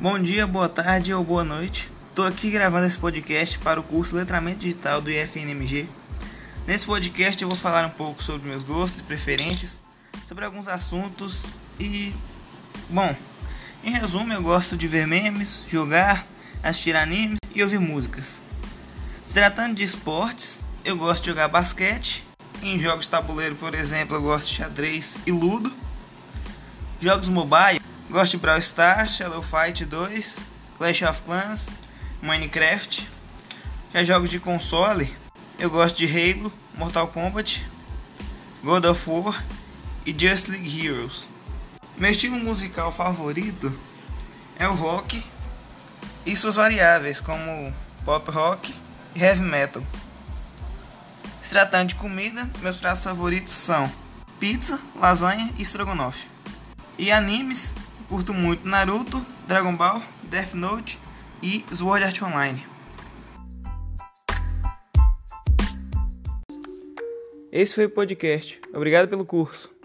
Bom dia, boa tarde ou boa noite. Estou aqui gravando esse podcast para o curso Letramento Digital do IFNMG. Nesse podcast eu vou falar um pouco sobre meus gostos e preferências, sobre alguns assuntos e. Bom, em resumo, eu gosto de ver memes, jogar, assistir animes e ouvir músicas. Se tratando de esportes, eu gosto de jogar basquete. Em jogos de tabuleiro, por exemplo, eu gosto de xadrez e ludo. Jogos mobile, gosto de Brawl Stars, Shadow Fight 2, Clash of Clans, Minecraft. Já jogos de console, eu gosto de Halo, Mortal Kombat, God of War e Just League Heroes. Meu estilo musical favorito é o rock e suas variáveis, como pop rock e heavy metal. Se tratando de comida, meus pratos favoritos são pizza, lasanha e estrogonofe. E animes, curto muito Naruto, Dragon Ball, Death Note e Sword Art Online. Esse foi o podcast. Obrigado pelo curso.